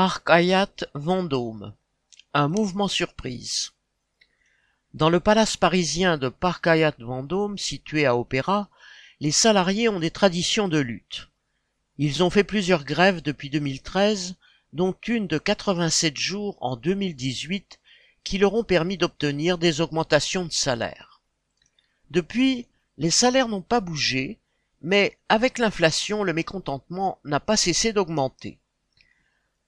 Parc Vendôme. Un mouvement surprise. Dans le palace parisien de Parc Hayat Vendôme, situé à Opéra, les salariés ont des traditions de lutte. Ils ont fait plusieurs grèves depuis 2013, dont une de 87 jours en 2018 qui leur ont permis d'obtenir des augmentations de salaire. Depuis, les salaires n'ont pas bougé, mais avec l'inflation, le mécontentement n'a pas cessé d'augmenter.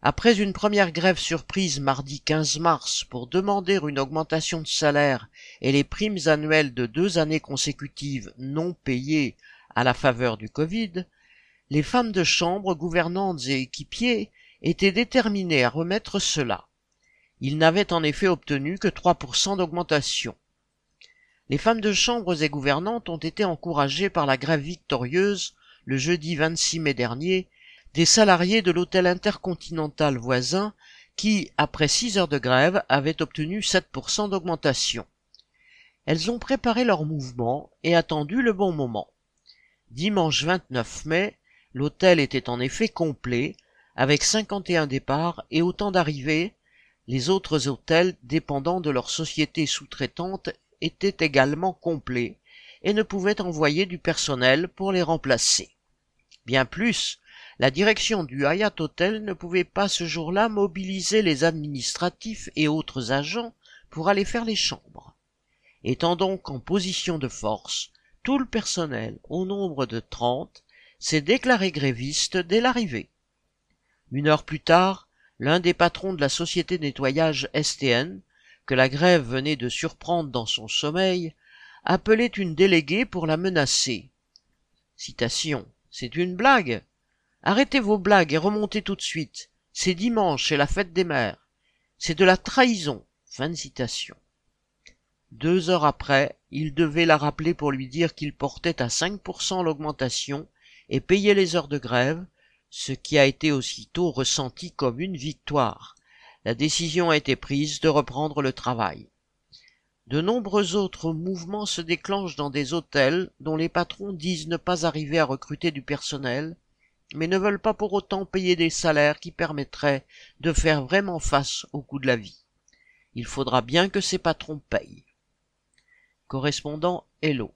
Après une première grève surprise mardi 15 mars pour demander une augmentation de salaire et les primes annuelles de deux années consécutives non payées à la faveur du Covid, les femmes de chambre, gouvernantes et équipiers étaient déterminées à remettre cela. Ils n'avaient en effet obtenu que 3% d'augmentation. Les femmes de chambres et gouvernantes ont été encouragées par la grève victorieuse le jeudi 26 mai dernier des salariés de l'hôtel intercontinental voisin qui, après six heures de grève, avaient obtenu 7% d'augmentation. Elles ont préparé leur mouvement et attendu le bon moment. Dimanche 29 mai, l'hôtel était en effet complet, avec 51 départs et autant d'arrivées. Les autres hôtels dépendant de leur société sous-traitante étaient également complets et ne pouvaient envoyer du personnel pour les remplacer. Bien plus, la direction du Hayat Hotel ne pouvait pas ce jour-là mobiliser les administratifs et autres agents pour aller faire les chambres. Étant donc en position de force, tout le personnel, au nombre de trente, s'est déclaré gréviste dès l'arrivée. Une heure plus tard, l'un des patrons de la société de nettoyage STN, que la grève venait de surprendre dans son sommeil, appelait une déléguée pour la menacer. Citation. C'est une blague. Arrêtez vos blagues et remontez tout de suite. C'est dimanche, c'est la fête des mères. C'est de la trahison. Fin de. Deux heures après, il devait la rappeler pour lui dire qu'il portait à 5% l'augmentation et payait les heures de grève, ce qui a été aussitôt ressenti comme une victoire. La décision a été prise de reprendre le travail. De nombreux autres mouvements se déclenchent dans des hôtels dont les patrons disent ne pas arriver à recruter du personnel mais ne veulent pas pour autant payer des salaires qui permettraient de faire vraiment face au coût de la vie. Il faudra bien que ces patrons payent. Correspondant Hello.